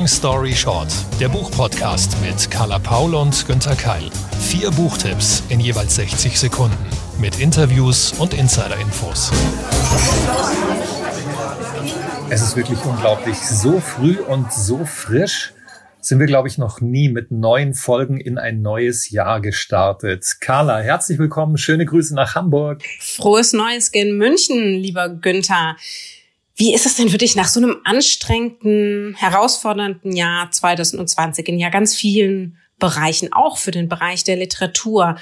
Long Story Short, der Buchpodcast mit Carla Paul und Günther Keil. Vier Buchtipps in jeweils 60 Sekunden mit Interviews und Insider-Infos. Es ist wirklich unglaublich. So früh und so frisch sind wir, glaube ich, noch nie mit neuen Folgen in ein neues Jahr gestartet. Carla, herzlich willkommen. Schöne Grüße nach Hamburg. Frohes Neues in München, lieber Günther. Wie ist es denn für dich nach so einem anstrengenden, herausfordernden Jahr 2020 in ja ganz vielen Bereichen, auch für den Bereich der Literatur?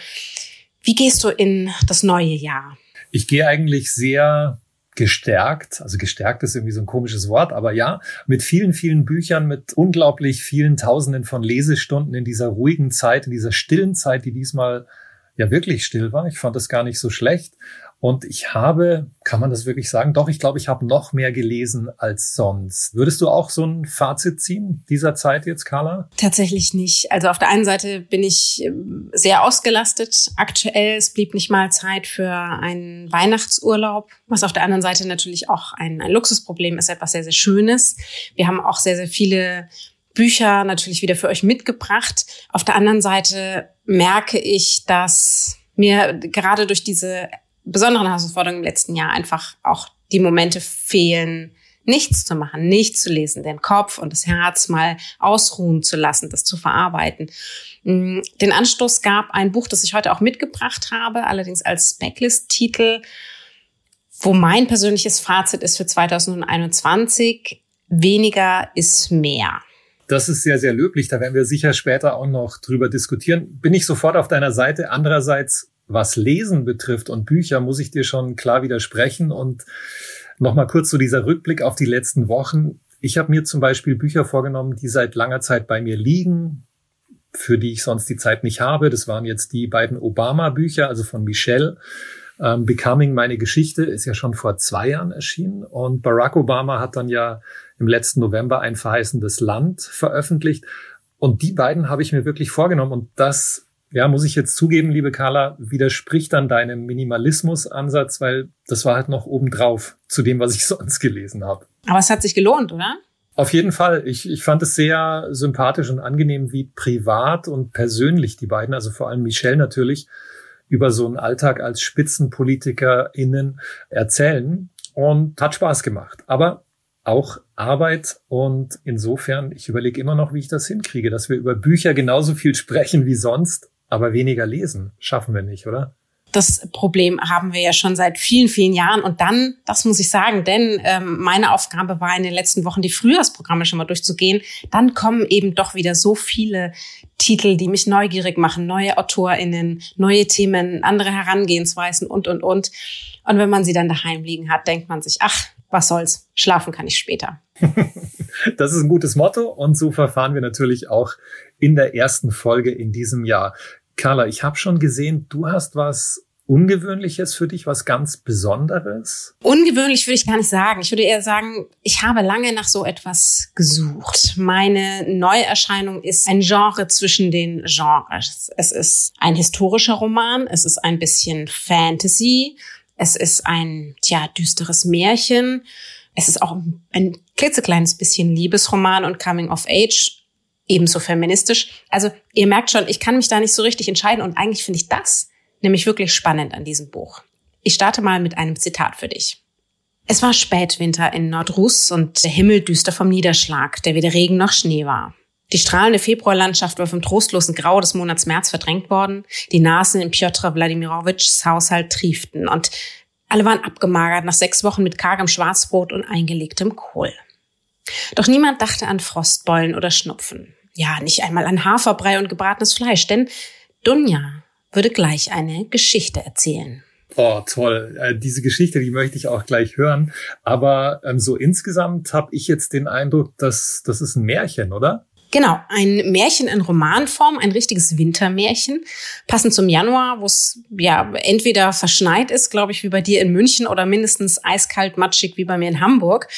Wie gehst du in das neue Jahr? Ich gehe eigentlich sehr gestärkt, also gestärkt ist irgendwie so ein komisches Wort, aber ja, mit vielen, vielen Büchern, mit unglaublich vielen Tausenden von Lesestunden in dieser ruhigen Zeit, in dieser stillen Zeit, die diesmal ja wirklich still war. Ich fand das gar nicht so schlecht. Und ich habe, kann man das wirklich sagen? Doch, ich glaube, ich habe noch mehr gelesen als sonst. Würdest du auch so ein Fazit ziehen dieser Zeit jetzt, Carla? Tatsächlich nicht. Also auf der einen Seite bin ich ähm, sehr ausgelastet aktuell. Es blieb nicht mal Zeit für einen Weihnachtsurlaub, was auf der anderen Seite natürlich auch ein, ein Luxusproblem ist, etwas sehr, sehr Schönes. Wir haben auch sehr, sehr viele Bücher natürlich wieder für euch mitgebracht. Auf der anderen Seite merke ich, dass mir gerade durch diese besonderen Herausforderungen im letzten Jahr einfach auch die Momente fehlen, nichts zu machen, nichts zu lesen, den Kopf und das Herz mal ausruhen zu lassen, das zu verarbeiten. Mm, den Anstoß gab ein Buch, das ich heute auch mitgebracht habe, allerdings als Backlist-Titel, wo mein persönliches Fazit ist für 2021, weniger ist mehr. Das ist sehr, sehr löblich. Da werden wir sicher später auch noch drüber diskutieren. Bin ich sofort auf deiner Seite. Andererseits was Lesen betrifft und Bücher, muss ich dir schon klar widersprechen. Und nochmal kurz so dieser Rückblick auf die letzten Wochen. Ich habe mir zum Beispiel Bücher vorgenommen, die seit langer Zeit bei mir liegen, für die ich sonst die Zeit nicht habe. Das waren jetzt die beiden Obama-Bücher, also von Michelle. Ähm, Becoming meine Geschichte ist ja schon vor zwei Jahren erschienen und Barack Obama hat dann ja im letzten November ein verheißendes Land veröffentlicht. Und die beiden habe ich mir wirklich vorgenommen und das ja, muss ich jetzt zugeben, liebe Carla, widerspricht dann deinem Minimalismus-Ansatz, weil das war halt noch obendrauf zu dem, was ich sonst gelesen habe. Aber es hat sich gelohnt, oder? Auf jeden Fall. Ich, ich fand es sehr sympathisch und angenehm, wie privat und persönlich die beiden, also vor allem Michelle natürlich, über so einen Alltag als SpitzenpolitikerInnen erzählen und hat Spaß gemacht. Aber auch Arbeit und insofern, ich überlege immer noch, wie ich das hinkriege, dass wir über Bücher genauso viel sprechen wie sonst, aber weniger lesen. Schaffen wir nicht, oder? Das Problem haben wir ja schon seit vielen, vielen Jahren. Und dann, das muss ich sagen, denn ähm, meine Aufgabe war in den letzten Wochen, die Frühjahrsprogramme schon mal durchzugehen. Dann kommen eben doch wieder so viele Titel, die mich neugierig machen, neue AutorInnen, neue Themen, andere Herangehensweisen und, und, und. Und wenn man sie dann daheim liegen hat, denkt man sich, ach, was soll's, schlafen kann ich später. das ist ein gutes Motto und so verfahren wir natürlich auch in der ersten Folge in diesem Jahr. Carla, ich habe schon gesehen, du hast was Ungewöhnliches für dich, was ganz Besonderes? Ungewöhnlich würde ich gar nicht sagen. Ich würde eher sagen, ich habe lange nach so etwas gesucht. Meine Neuerscheinung ist ein Genre zwischen den Genres. Es ist ein historischer Roman, es ist ein bisschen Fantasy, es ist ein, tja, düsteres Märchen. Es ist auch ein klitzekleines bisschen Liebesroman und Coming of Age ebenso feministisch. Also ihr merkt schon, ich kann mich da nicht so richtig entscheiden und eigentlich finde ich das nämlich wirklich spannend an diesem Buch. Ich starte mal mit einem Zitat für dich. Es war Spätwinter in Nordruss und der Himmel düster vom Niederschlag, der weder Regen noch Schnee war. Die strahlende Februarlandschaft war vom trostlosen Grau des Monats März verdrängt worden. Die Nasen in Piotr Wladimirovitschs Haushalt trieften und alle waren abgemagert nach sechs Wochen mit kargem Schwarzbrot und eingelegtem Kohl. Doch niemand dachte an Frostbeulen oder Schnupfen ja, nicht einmal an Haferbrei und gebratenes Fleisch, denn Dunja würde gleich eine Geschichte erzählen. Oh, toll. Äh, diese Geschichte, die möchte ich auch gleich hören. Aber ähm, so insgesamt habe ich jetzt den Eindruck, dass das ist ein Märchen, oder? Genau, ein Märchen in Romanform, ein richtiges Wintermärchen, passend zum Januar, wo es ja entweder verschneit ist, glaube ich, wie bei dir in München oder mindestens eiskalt matschig wie bei mir in Hamburg.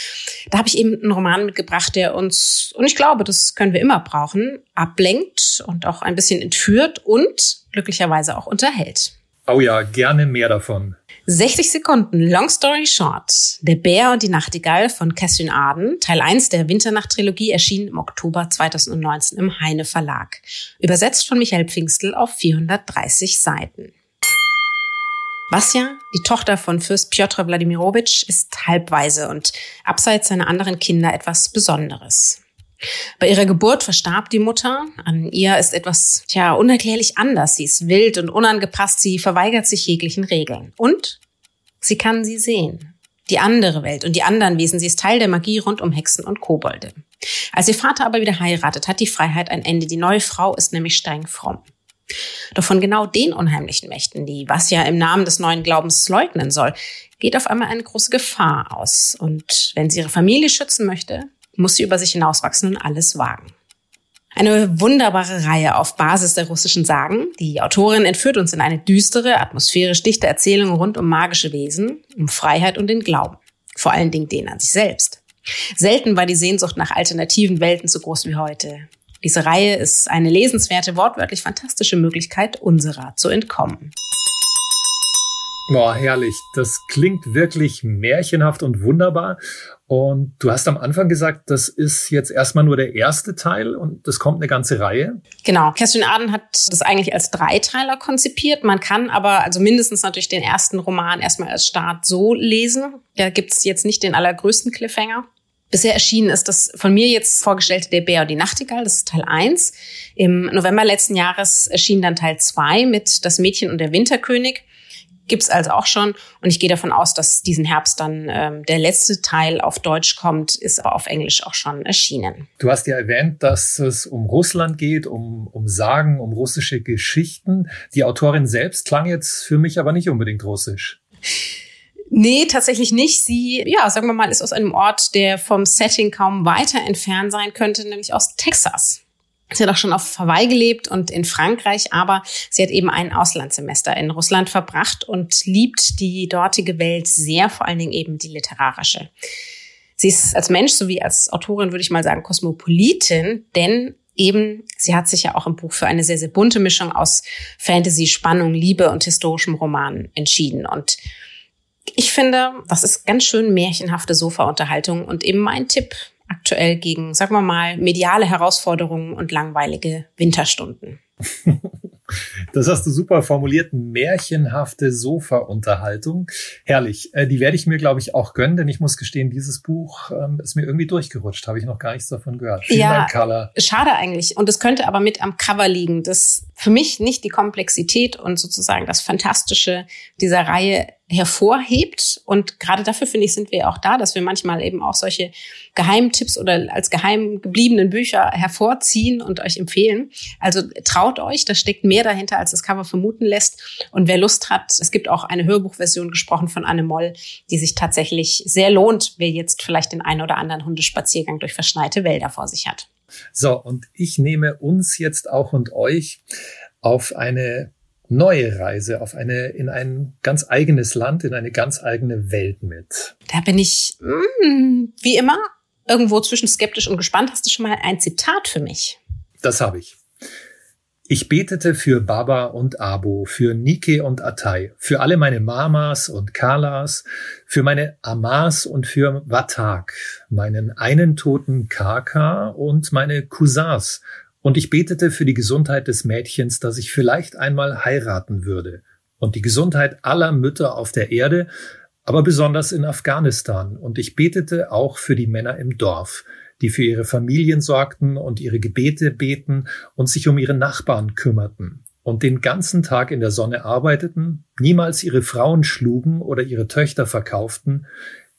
Da habe ich eben einen Roman mitgebracht, der uns, und ich glaube, das können wir immer brauchen, ablenkt und auch ein bisschen entführt und glücklicherweise auch unterhält. Oh ja, gerne mehr davon. 60 Sekunden, Long Story Short. Der Bär und die Nachtigall von Catherine Arden, Teil 1 der Winternacht-Trilogie, erschien im Oktober 2019 im Heine Verlag. Übersetzt von Michael Pfingstl auf 430 Seiten. Vasja, die Tochter von Fürst Piotr Wladimirovich, ist halbweise und abseits seiner anderen Kinder etwas Besonderes. Bei ihrer Geburt verstarb die Mutter. An ihr ist etwas, tja, unerklärlich anders. Sie ist wild und unangepasst. Sie verweigert sich jeglichen Regeln. Und sie kann sie sehen. Die andere Welt und die anderen Wesen. Sie ist Teil der Magie rund um Hexen und Kobolde. Als ihr Vater aber wieder heiratet, hat die Freiheit ein Ende. Die neue Frau ist nämlich steinfromm. Doch von genau den unheimlichen Mächten, die was ja im Namen des neuen Glaubens leugnen soll, geht auf einmal eine große Gefahr aus. Und wenn sie ihre Familie schützen möchte, muss sie über sich hinauswachsen und alles wagen. Eine wunderbare Reihe auf Basis der russischen Sagen. Die Autorin entführt uns in eine düstere, atmosphärisch dichte Erzählung rund um magische Wesen, um Freiheit und den Glauben. Vor allen Dingen den an sich selbst. Selten war die Sehnsucht nach alternativen Welten so groß wie heute. Diese Reihe ist eine lesenswerte, wortwörtlich fantastische Möglichkeit, unserer zu entkommen. Boah, herrlich. Das klingt wirklich märchenhaft und wunderbar. Und du hast am Anfang gesagt, das ist jetzt erstmal nur der erste Teil und das kommt eine ganze Reihe. Genau. Kerstin Aden hat das eigentlich als Dreiteiler konzipiert. Man kann aber also mindestens natürlich den ersten Roman erstmal als Start so lesen. Da gibt's jetzt nicht den allergrößten Cliffhanger. Bisher erschienen ist das von mir jetzt vorgestellte Der Bär und die Nachtigall, das ist Teil 1. Im November letzten Jahres erschien dann Teil 2 mit Das Mädchen und der Winterkönig gibt's also auch schon. Und ich gehe davon aus, dass diesen Herbst dann ähm, der letzte Teil auf Deutsch kommt, ist aber auf Englisch auch schon erschienen. Du hast ja erwähnt, dass es um Russland geht, um, um Sagen, um russische Geschichten. Die Autorin selbst klang jetzt für mich aber nicht unbedingt russisch. Nee, tatsächlich nicht. Sie, ja, sagen wir mal, ist aus einem Ort, der vom Setting kaum weiter entfernt sein könnte, nämlich aus Texas. Sie hat auch schon auf Hawaii gelebt und in Frankreich, aber sie hat eben ein Auslandssemester in Russland verbracht und liebt die dortige Welt sehr, vor allen Dingen eben die literarische. Sie ist als Mensch sowie als Autorin, würde ich mal sagen, Kosmopolitin, denn eben, sie hat sich ja auch im Buch für eine sehr, sehr bunte Mischung aus Fantasy, Spannung, Liebe und historischem Roman entschieden. Und ich finde, das ist ganz schön märchenhafte Sofa-Unterhaltung und eben mein Tipp aktuell gegen, sagen wir mal, mediale Herausforderungen und langweilige Winterstunden. Das hast du super formuliert. Märchenhafte Sofa-Unterhaltung. Herrlich. Äh, die werde ich mir, glaube ich, auch gönnen, denn ich muss gestehen, dieses Buch ähm, ist mir irgendwie durchgerutscht. Habe ich noch gar nichts davon gehört. Vielen ja, Dank, Carla. Schade eigentlich. Und es könnte aber mit am Cover liegen. Das für mich nicht die Komplexität und sozusagen das Fantastische dieser Reihe hervorhebt. Und gerade dafür finde ich, sind wir auch da, dass wir manchmal eben auch solche Geheimtipps oder als geheim gebliebenen Bücher hervorziehen und euch empfehlen. Also traut euch, da steckt mehr dahinter, als das Cover vermuten lässt. Und wer Lust hat, es gibt auch eine Hörbuchversion gesprochen von Anne Moll, die sich tatsächlich sehr lohnt, wer jetzt vielleicht den einen oder anderen Hundespaziergang durch verschneite Wälder vor sich hat. So, und ich nehme uns jetzt auch und euch auf eine neue Reise auf eine, in ein ganz eigenes Land, in eine ganz eigene Welt mit? Da bin ich, mm, wie immer, irgendwo zwischen skeptisch und gespannt. Hast du schon mal ein Zitat für mich? Das habe ich. Ich betete für Baba und Abo, für Nike und Atai, für alle meine Mamas und Kalas, für meine Amas und für Watak, meinen einen toten Kaka und meine Cousins und ich betete für die Gesundheit des Mädchens, das ich vielleicht einmal heiraten würde. Und die Gesundheit aller Mütter auf der Erde, aber besonders in Afghanistan. Und ich betete auch für die Männer im Dorf, die für ihre Familien sorgten und ihre Gebete beten und sich um ihre Nachbarn kümmerten und den ganzen Tag in der Sonne arbeiteten, niemals ihre Frauen schlugen oder ihre Töchter verkauften,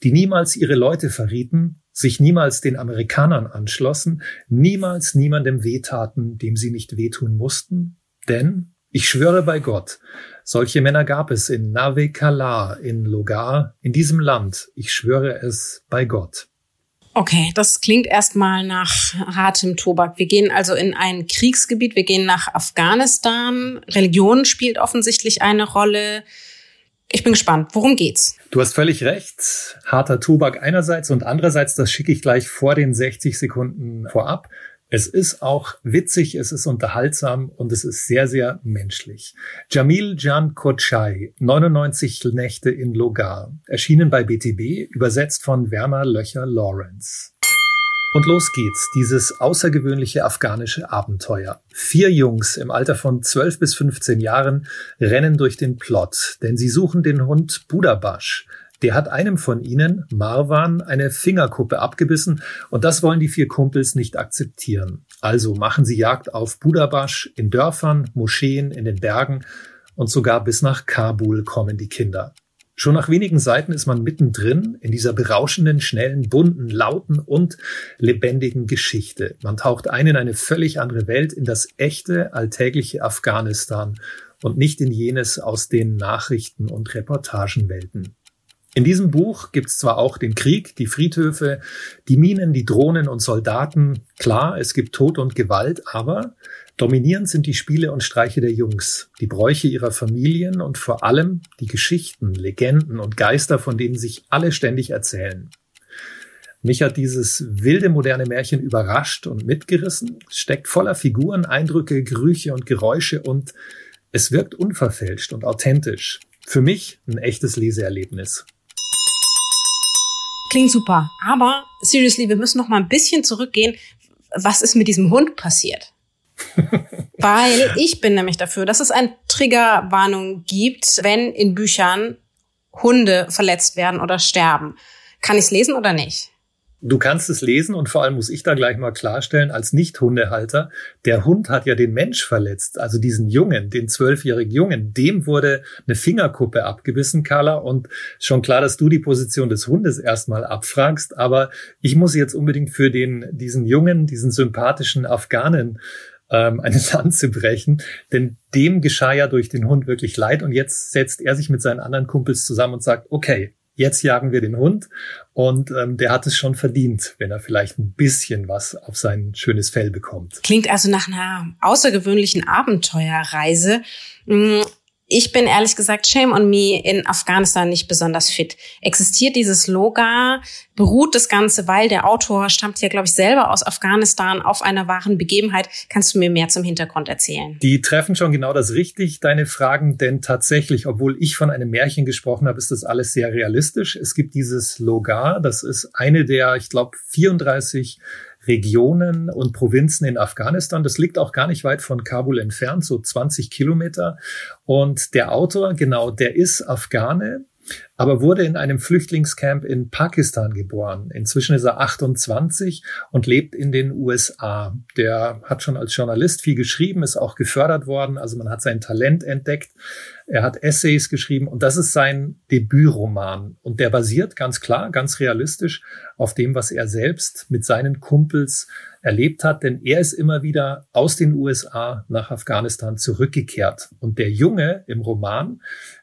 die niemals ihre Leute verrieten, sich niemals den Amerikanern anschlossen, niemals niemandem wehtaten, dem sie nicht wehtun mussten? Denn, ich schwöre bei Gott, solche Männer gab es in Nave Kala, in Logar, in diesem Land. Ich schwöre es bei Gott. Okay, das klingt erstmal nach hartem Tobak. Wir gehen also in ein Kriegsgebiet, wir gehen nach Afghanistan. Religion spielt offensichtlich eine Rolle. Ich bin gespannt. Worum geht's? Du hast völlig recht. Harter Tobak einerseits und andererseits, das schicke ich gleich vor den 60 Sekunden vorab. Es ist auch witzig, es ist unterhaltsam und es ist sehr, sehr menschlich. Jamil Jan Kochai, 99 Nächte in Logar, erschienen bei BTB, übersetzt von Werner Löcher Lawrence. Und los geht's, dieses außergewöhnliche afghanische Abenteuer. Vier Jungs im Alter von 12 bis 15 Jahren rennen durch den Plot, denn sie suchen den Hund Budabash, der hat einem von ihnen, Marwan, eine Fingerkuppe abgebissen und das wollen die vier Kumpels nicht akzeptieren. Also machen sie Jagd auf Budabash in Dörfern, Moscheen, in den Bergen und sogar bis nach Kabul kommen die Kinder. Schon nach wenigen Seiten ist man mittendrin in dieser berauschenden, schnellen, bunten, lauten und lebendigen Geschichte. Man taucht ein in eine völlig andere Welt, in das echte, alltägliche Afghanistan und nicht in jenes aus den Nachrichten und Reportagenwelten. In diesem Buch gibt's zwar auch den Krieg, die Friedhöfe, die Minen, die Drohnen und Soldaten. Klar, es gibt Tod und Gewalt, aber dominierend sind die Spiele und Streiche der Jungs, die Bräuche ihrer Familien und vor allem die Geschichten, Legenden und Geister, von denen sich alle ständig erzählen. Mich hat dieses wilde moderne Märchen überrascht und mitgerissen. Steckt voller Figuren, Eindrücke, Gerüche und Geräusche und es wirkt unverfälscht und authentisch. Für mich ein echtes Leseerlebnis. Klingt super. Aber seriously, wir müssen noch mal ein bisschen zurückgehen. Was ist mit diesem Hund passiert? Weil ich bin nämlich dafür, dass es eine Triggerwarnung gibt, wenn in Büchern Hunde verletzt werden oder sterben. Kann ich es lesen oder nicht? Du kannst es lesen und vor allem muss ich da gleich mal klarstellen, als Nicht-Hundehalter, der Hund hat ja den Mensch verletzt, also diesen Jungen, den zwölfjährigen Jungen, dem wurde eine Fingerkuppe abgebissen, Carla, und schon klar, dass du die Position des Hundes erstmal abfragst, aber ich muss jetzt unbedingt für den, diesen Jungen, diesen sympathischen Afghanen ähm, eine Lanze brechen, denn dem geschah ja durch den Hund wirklich leid und jetzt setzt er sich mit seinen anderen Kumpels zusammen und sagt, okay, jetzt jagen wir den Hund und ähm, der hat es schon verdient, wenn er vielleicht ein bisschen was auf sein schönes Fell bekommt. Klingt also nach einer außergewöhnlichen Abenteuerreise. Ich bin ehrlich gesagt, shame on me, in Afghanistan nicht besonders fit. Existiert dieses Loga? Beruht das Ganze, weil der Autor stammt ja, glaube ich, selber aus Afghanistan auf einer wahren Begebenheit. Kannst du mir mehr zum Hintergrund erzählen? Die treffen schon genau das richtig, deine Fragen, denn tatsächlich, obwohl ich von einem Märchen gesprochen habe, ist das alles sehr realistisch. Es gibt dieses Logar, das ist eine der, ich glaube, 34 Regionen und Provinzen in Afghanistan. Das liegt auch gar nicht weit von Kabul entfernt, so 20 Kilometer. Und der Autor, genau, der ist Afghane, aber wurde in einem Flüchtlingscamp in Pakistan geboren. Inzwischen ist er 28 und lebt in den USA. Der hat schon als Journalist viel geschrieben, ist auch gefördert worden. Also man hat sein Talent entdeckt. Er hat Essays geschrieben und das ist sein Debütroman. Und der basiert ganz klar, ganz realistisch auf dem, was er selbst mit seinen Kumpels erlebt hat, denn er ist immer wieder aus den USA nach Afghanistan zurückgekehrt. Und der Junge im Roman,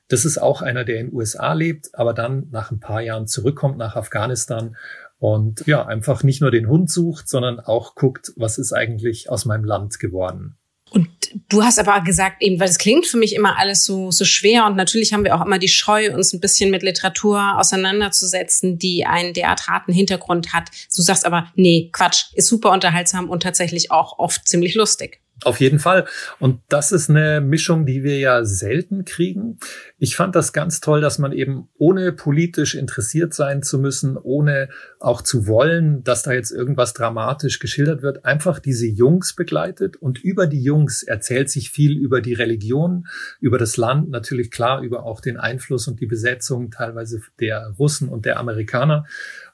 das ist auch einer, der in den USA lebt, aber dann nach ein paar Jahren zurückkommt nach Afghanistan und ja, einfach nicht nur den Hund sucht, sondern auch guckt, was ist eigentlich aus meinem Land geworden. Und du hast aber gesagt, eben, weil es klingt für mich immer alles so, so schwer und natürlich haben wir auch immer die Scheu, uns ein bisschen mit Literatur auseinanderzusetzen, die einen derart harten Hintergrund hat. Du sagst aber, nee, Quatsch, ist super unterhaltsam und tatsächlich auch oft ziemlich lustig. Auf jeden Fall. Und das ist eine Mischung, die wir ja selten kriegen. Ich fand das ganz toll, dass man eben ohne politisch interessiert sein zu müssen, ohne auch zu wollen, dass da jetzt irgendwas dramatisch geschildert wird, einfach diese Jungs begleitet. Und über die Jungs erzählt sich viel über die Religion, über das Land, natürlich klar über auch den Einfluss und die Besetzung teilweise der Russen und der Amerikaner.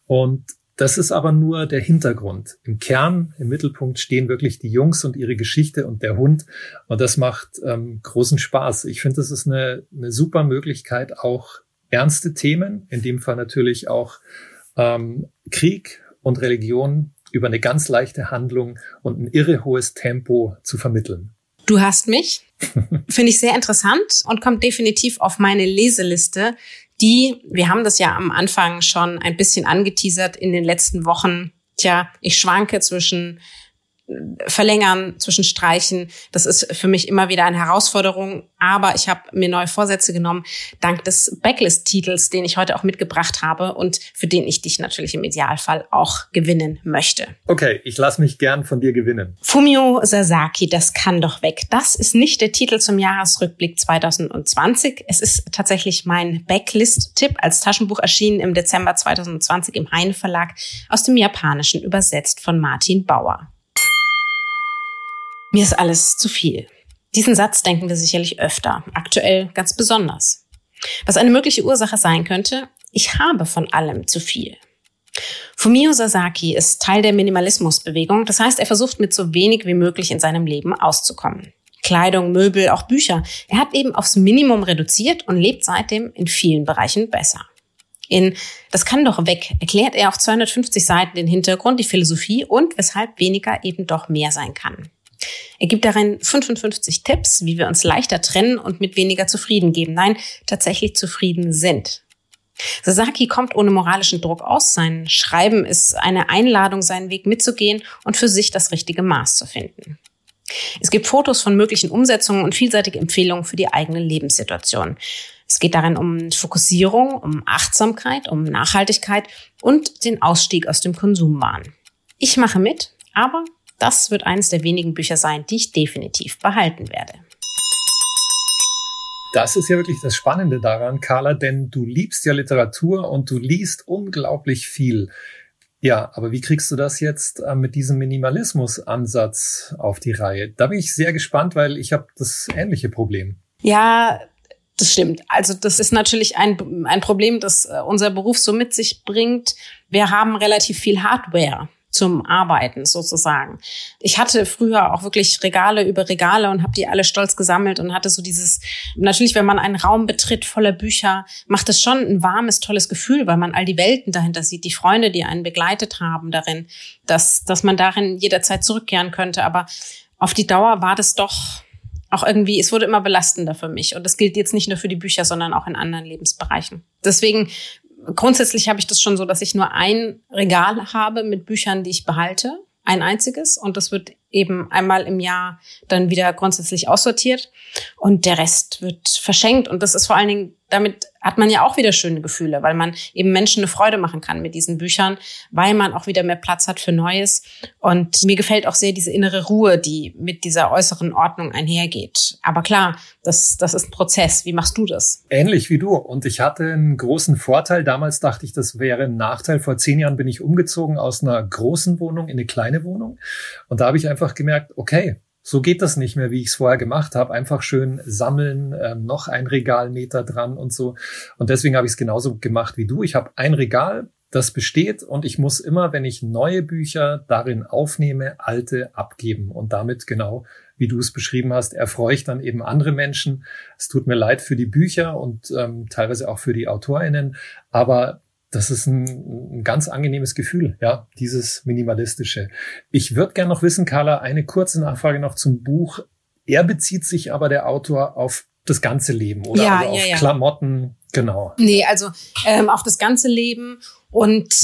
Und das ist aber nur der Hintergrund. Im Kern, im Mittelpunkt stehen wirklich die Jungs und ihre Geschichte und der Hund. Und das macht ähm, großen Spaß. Ich finde, das ist eine, eine super Möglichkeit, auch ernste Themen, in dem Fall natürlich auch ähm, Krieg und Religion über eine ganz leichte Handlung und ein irre hohes Tempo zu vermitteln. Du hast mich. Finde ich sehr interessant und kommt definitiv auf meine Leseliste die, wir haben das ja am Anfang schon ein bisschen angeteasert in den letzten Wochen. Tja, ich schwanke zwischen verlängern, zwischen Streichen. Das ist für mich immer wieder eine Herausforderung. Aber ich habe mir neue Vorsätze genommen, dank des Backlist-Titels, den ich heute auch mitgebracht habe und für den ich dich natürlich im Idealfall auch gewinnen möchte. Okay, ich lasse mich gern von dir gewinnen. Fumio Sasaki, das kann doch weg. Das ist nicht der Titel zum Jahresrückblick 2020. Es ist tatsächlich mein Backlist-Tipp als Taschenbuch erschienen im Dezember 2020 im Heine Verlag aus dem Japanischen übersetzt von Martin Bauer. Mir ist alles zu viel. Diesen Satz denken wir sicherlich öfter, aktuell ganz besonders. Was eine mögliche Ursache sein könnte, ich habe von allem zu viel. Fumio Sasaki ist Teil der Minimalismusbewegung, das heißt, er versucht mit so wenig wie möglich in seinem Leben auszukommen. Kleidung, Möbel, auch Bücher. Er hat eben aufs Minimum reduziert und lebt seitdem in vielen Bereichen besser. In Das kann doch weg erklärt er auf 250 Seiten den Hintergrund, die Philosophie und weshalb weniger eben doch mehr sein kann. Er gibt darin 55 Tipps, wie wir uns leichter trennen und mit weniger zufrieden geben. Nein, tatsächlich zufrieden sind. Sasaki kommt ohne moralischen Druck aus. Sein Schreiben ist eine Einladung, seinen Weg mitzugehen und für sich das richtige Maß zu finden. Es gibt Fotos von möglichen Umsetzungen und vielseitige Empfehlungen für die eigene Lebenssituation. Es geht darin um Fokussierung, um Achtsamkeit, um Nachhaltigkeit und den Ausstieg aus dem Konsumwahn. Ich mache mit, aber das wird eines der wenigen Bücher sein, die ich definitiv behalten werde. Das ist ja wirklich das Spannende daran, Carla, denn du liebst ja Literatur und du liest unglaublich viel. Ja, aber wie kriegst du das jetzt äh, mit diesem Minimalismus-Ansatz auf die Reihe? Da bin ich sehr gespannt, weil ich habe das ähnliche Problem. Ja, das stimmt. Also das ist natürlich ein, ein Problem, das äh, unser Beruf so mit sich bringt. Wir haben relativ viel Hardware zum Arbeiten sozusagen. Ich hatte früher auch wirklich Regale über Regale und habe die alle stolz gesammelt und hatte so dieses, natürlich, wenn man einen Raum betritt voller Bücher, macht es schon ein warmes, tolles Gefühl, weil man all die Welten dahinter sieht, die Freunde, die einen begleitet haben darin, dass, dass man darin jederzeit zurückkehren könnte. Aber auf die Dauer war das doch auch irgendwie, es wurde immer belastender für mich. Und das gilt jetzt nicht nur für die Bücher, sondern auch in anderen Lebensbereichen. Deswegen grundsätzlich habe ich das schon so, dass ich nur ein Regal habe mit Büchern, die ich behalte. Ein einziges. Und das wird eben einmal im Jahr dann wieder grundsätzlich aussortiert. Und der Rest wird verschenkt. Und das ist vor allen Dingen damit hat man ja auch wieder schöne Gefühle, weil man eben Menschen eine Freude machen kann mit diesen Büchern, weil man auch wieder mehr Platz hat für Neues. Und mir gefällt auch sehr diese innere Ruhe, die mit dieser äußeren Ordnung einhergeht. Aber klar, das, das ist ein Prozess. Wie machst du das? Ähnlich wie du. Und ich hatte einen großen Vorteil. Damals dachte ich, das wäre ein Nachteil. Vor zehn Jahren bin ich umgezogen aus einer großen Wohnung in eine kleine Wohnung. Und da habe ich einfach gemerkt, okay, so geht das nicht mehr, wie ich es vorher gemacht habe. Einfach schön sammeln, ähm, noch ein Regalmeter dran und so. Und deswegen habe ich es genauso gemacht wie du. Ich habe ein Regal, das besteht und ich muss immer, wenn ich neue Bücher darin aufnehme, alte abgeben. Und damit genau, wie du es beschrieben hast, erfreue ich dann eben andere Menschen. Es tut mir leid für die Bücher und ähm, teilweise auch für die AutorInnen, aber das ist ein, ein, ganz angenehmes Gefühl, ja, dieses minimalistische. Ich würde gerne noch wissen, Carla, eine kurze Nachfrage noch zum Buch. Er bezieht sich aber der Autor auf das ganze Leben oder ja, also auf ja, ja. Klamotten, genau. Nee, also ähm, auf das ganze Leben und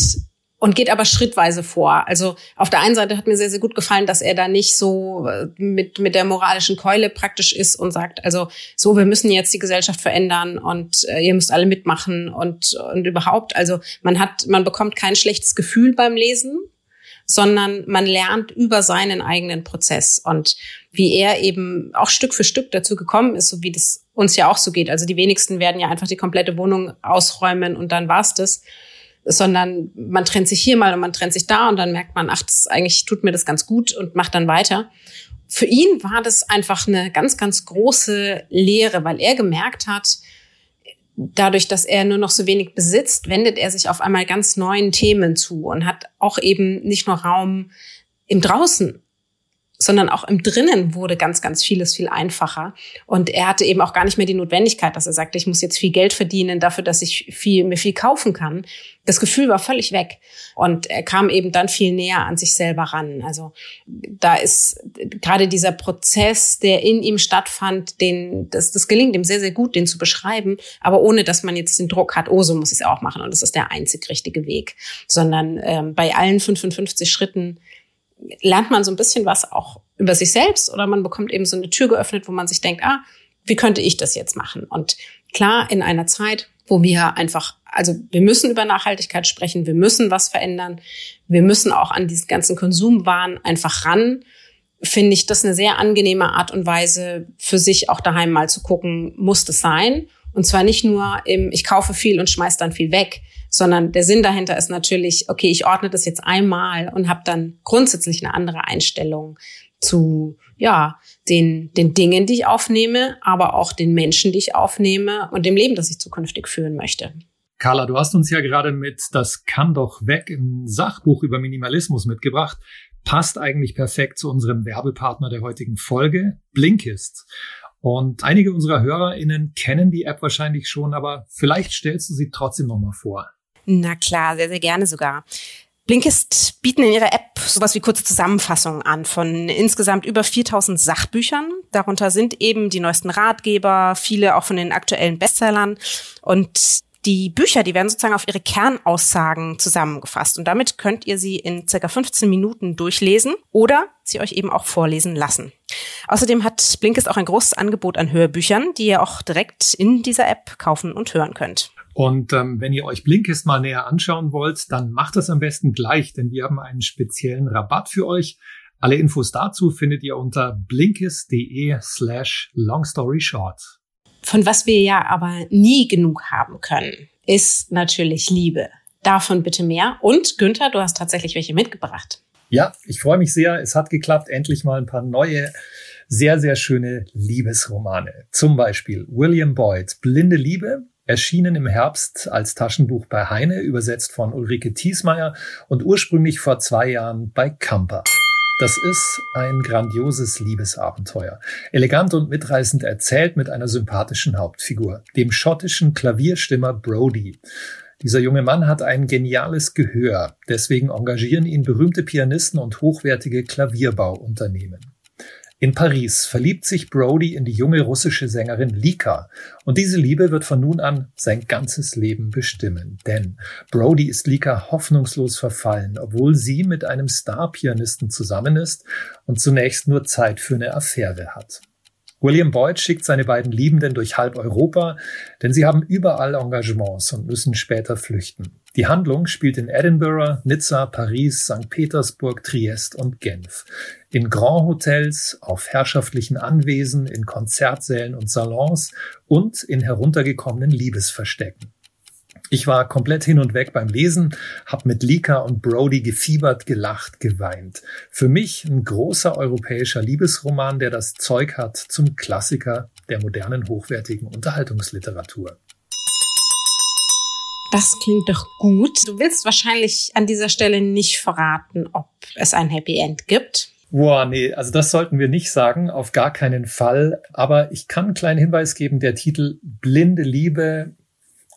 und geht aber schrittweise vor. Also auf der einen Seite hat mir sehr, sehr gut gefallen, dass er da nicht so äh, mit, mit der moralischen Keule praktisch ist und sagt, also so, wir müssen jetzt die Gesellschaft verändern und äh, ihr müsst alle mitmachen und, und überhaupt. Also man hat, man bekommt kein schlechtes Gefühl beim Lesen, sondern man lernt über seinen eigenen Prozess und wie er eben auch Stück für Stück dazu gekommen ist, so wie das uns ja auch so geht. Also die wenigsten werden ja einfach die komplette Wohnung ausräumen und dann war's das sondern man trennt sich hier mal und man trennt sich da und dann merkt man, ach, das eigentlich tut mir das ganz gut und macht dann weiter. Für ihn war das einfach eine ganz, ganz große Lehre, weil er gemerkt hat, dadurch, dass er nur noch so wenig besitzt, wendet er sich auf einmal ganz neuen Themen zu und hat auch eben nicht nur Raum im Draußen, sondern auch im Drinnen wurde ganz, ganz vieles viel einfacher. Und er hatte eben auch gar nicht mehr die Notwendigkeit, dass er sagte, ich muss jetzt viel Geld verdienen dafür, dass ich viel, mir viel kaufen kann. Das Gefühl war völlig weg. Und er kam eben dann viel näher an sich selber ran. Also da ist gerade dieser Prozess, der in ihm stattfand, den, das, das gelingt ihm sehr, sehr gut, den zu beschreiben, aber ohne, dass man jetzt den Druck hat, oh, so muss ich es auch machen und das ist der einzig richtige Weg. Sondern ähm, bei allen 55 Schritten lernt man so ein bisschen was auch über sich selbst oder man bekommt eben so eine Tür geöffnet, wo man sich denkt, ah, wie könnte ich das jetzt machen? Und klar, in einer Zeit, wo wir einfach, also wir müssen über Nachhaltigkeit sprechen, wir müssen was verändern, wir müssen auch an diesen ganzen Konsumwahn einfach ran, finde ich das eine sehr angenehme Art und Weise, für sich auch daheim mal zu gucken, muss das sein? Und zwar nicht nur im, ich kaufe viel und schmeiß dann viel weg, sondern der Sinn dahinter ist natürlich, okay, ich ordne das jetzt einmal und habe dann grundsätzlich eine andere Einstellung zu ja den den Dingen, die ich aufnehme, aber auch den Menschen, die ich aufnehme und dem Leben, das ich zukünftig führen möchte. Carla, du hast uns ja gerade mit Das kann doch weg ein Sachbuch über Minimalismus mitgebracht. Passt eigentlich perfekt zu unserem Werbepartner der heutigen Folge, Blinkist. Und einige unserer HörerInnen kennen die App wahrscheinlich schon, aber vielleicht stellst du sie trotzdem nochmal vor. Na klar, sehr, sehr gerne sogar. Blinkist bieten in ihrer App sowas wie kurze Zusammenfassungen an von insgesamt über 4000 Sachbüchern. Darunter sind eben die neuesten Ratgeber, viele auch von den aktuellen Bestsellern. Und die Bücher, die werden sozusagen auf ihre Kernaussagen zusammengefasst. Und damit könnt ihr sie in circa 15 Minuten durchlesen oder sie euch eben auch vorlesen lassen. Außerdem hat Blinkist auch ein großes Angebot an Hörbüchern, die ihr auch direkt in dieser App kaufen und hören könnt. Und ähm, wenn ihr euch Blinkist mal näher anschauen wollt, dann macht das am besten gleich, denn wir haben einen speziellen Rabatt für euch. Alle Infos dazu findet ihr unter blinkist.de slash longstoryshort. Von was wir ja aber nie genug haben können, ist natürlich Liebe. Davon bitte mehr. Und Günther, du hast tatsächlich welche mitgebracht. Ja, ich freue mich sehr. Es hat geklappt. Endlich mal ein paar neue, sehr, sehr schöne Liebesromane. Zum Beispiel William Boyd, Blinde Liebe, erschienen im Herbst als Taschenbuch bei Heine, übersetzt von Ulrike Thiesmeier und ursprünglich vor zwei Jahren bei Kamper. Das ist ein grandioses Liebesabenteuer. Elegant und mitreißend erzählt mit einer sympathischen Hauptfigur, dem schottischen Klavierstimmer Brody. Dieser junge Mann hat ein geniales Gehör, deswegen engagieren ihn berühmte Pianisten und hochwertige Klavierbauunternehmen. In Paris verliebt sich Brody in die junge russische Sängerin Lika und diese Liebe wird von nun an sein ganzes Leben bestimmen. Denn Brody ist Lika hoffnungslos verfallen, obwohl sie mit einem Star-Pianisten zusammen ist und zunächst nur Zeit für eine Affäre hat. William Boyd schickt seine beiden Liebenden durch halb Europa, denn sie haben überall Engagements und müssen später flüchten. Die Handlung spielt in Edinburgh, Nizza, Paris, St. Petersburg, Triest und Genf. In Grand Hotels, auf herrschaftlichen Anwesen, in Konzertsälen und Salons und in heruntergekommenen Liebesverstecken. Ich war komplett hin und weg beim Lesen, hab mit Lika und Brody gefiebert, gelacht, geweint. Für mich ein großer europäischer Liebesroman, der das Zeug hat zum Klassiker der modernen hochwertigen Unterhaltungsliteratur. Das klingt doch gut. Du willst wahrscheinlich an dieser Stelle nicht verraten, ob es ein Happy End gibt. Boah, nee, also das sollten wir nicht sagen, auf gar keinen Fall. Aber ich kann einen kleinen Hinweis geben, der Titel Blinde Liebe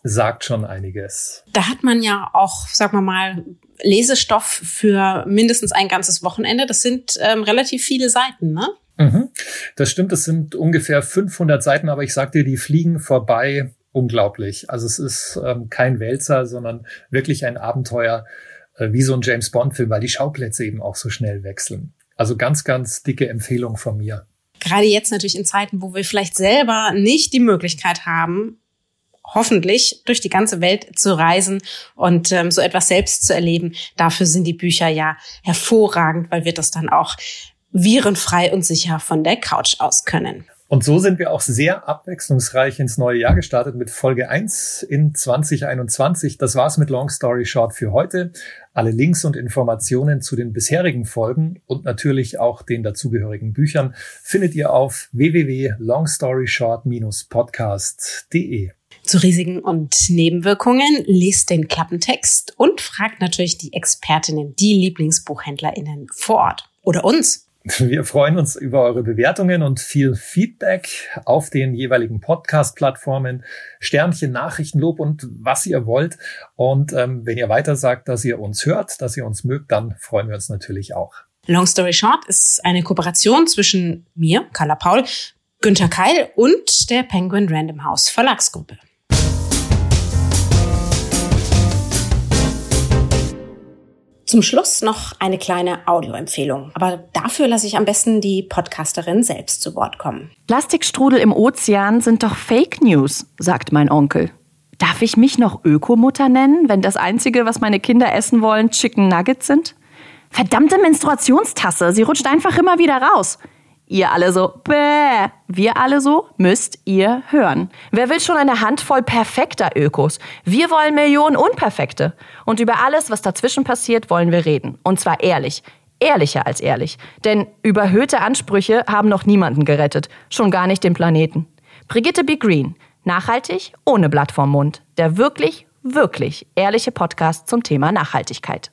sagt schon einiges. Da hat man ja auch, sagen wir mal, Lesestoff für mindestens ein ganzes Wochenende. Das sind ähm, relativ viele Seiten, ne? Mhm. Das stimmt, das sind ungefähr 500 Seiten, aber ich sag dir, die fliegen vorbei unglaublich. Also es ist ähm, kein Wälzer, sondern wirklich ein Abenteuer äh, wie so ein James Bond-Film, weil die Schauplätze eben auch so schnell wechseln. Also ganz, ganz dicke Empfehlung von mir. Gerade jetzt natürlich in Zeiten, wo wir vielleicht selber nicht die Möglichkeit haben, hoffentlich durch die ganze Welt zu reisen und ähm, so etwas selbst zu erleben. Dafür sind die Bücher ja hervorragend, weil wir das dann auch virenfrei und sicher von der Couch aus können. Und so sind wir auch sehr abwechslungsreich ins neue Jahr gestartet mit Folge 1 in 2021. Das war's mit Long Story Short für heute. Alle Links und Informationen zu den bisherigen Folgen und natürlich auch den dazugehörigen Büchern findet ihr auf www.longstoryshort-podcast.de. Zu Risiken und Nebenwirkungen liest den Klappentext und fragt natürlich die Expertinnen, die Lieblingsbuchhändlerinnen vor Ort oder uns. Wir freuen uns über eure Bewertungen und viel Feedback auf den jeweiligen Podcast-Plattformen, Sternchen, Nachrichten, Lob und was ihr wollt. Und ähm, wenn ihr weiter sagt, dass ihr uns hört, dass ihr uns mögt, dann freuen wir uns natürlich auch. Long Story Short ist eine Kooperation zwischen mir, Carla Paul, Günter Keil und der Penguin Random House Verlagsgruppe. Zum Schluss noch eine kleine Audioempfehlung. Aber dafür lasse ich am besten die Podcasterin selbst zu Wort kommen. Plastikstrudel im Ozean sind doch Fake News, sagt mein Onkel. Darf ich mich noch Ökomutter nennen, wenn das Einzige, was meine Kinder essen wollen, Chicken Nuggets sind? Verdammte Menstruationstasse, sie rutscht einfach immer wieder raus. Ihr alle so, bäh. Wir alle so, müsst ihr hören. Wer will schon eine Handvoll perfekter Ökos? Wir wollen Millionen Unperfekte. Und über alles, was dazwischen passiert, wollen wir reden. Und zwar ehrlich. Ehrlicher als ehrlich. Denn überhöhte Ansprüche haben noch niemanden gerettet. Schon gar nicht den Planeten. Brigitte B. Green. Nachhaltig, ohne Blatt vorm Mund. Der wirklich, wirklich ehrliche Podcast zum Thema Nachhaltigkeit.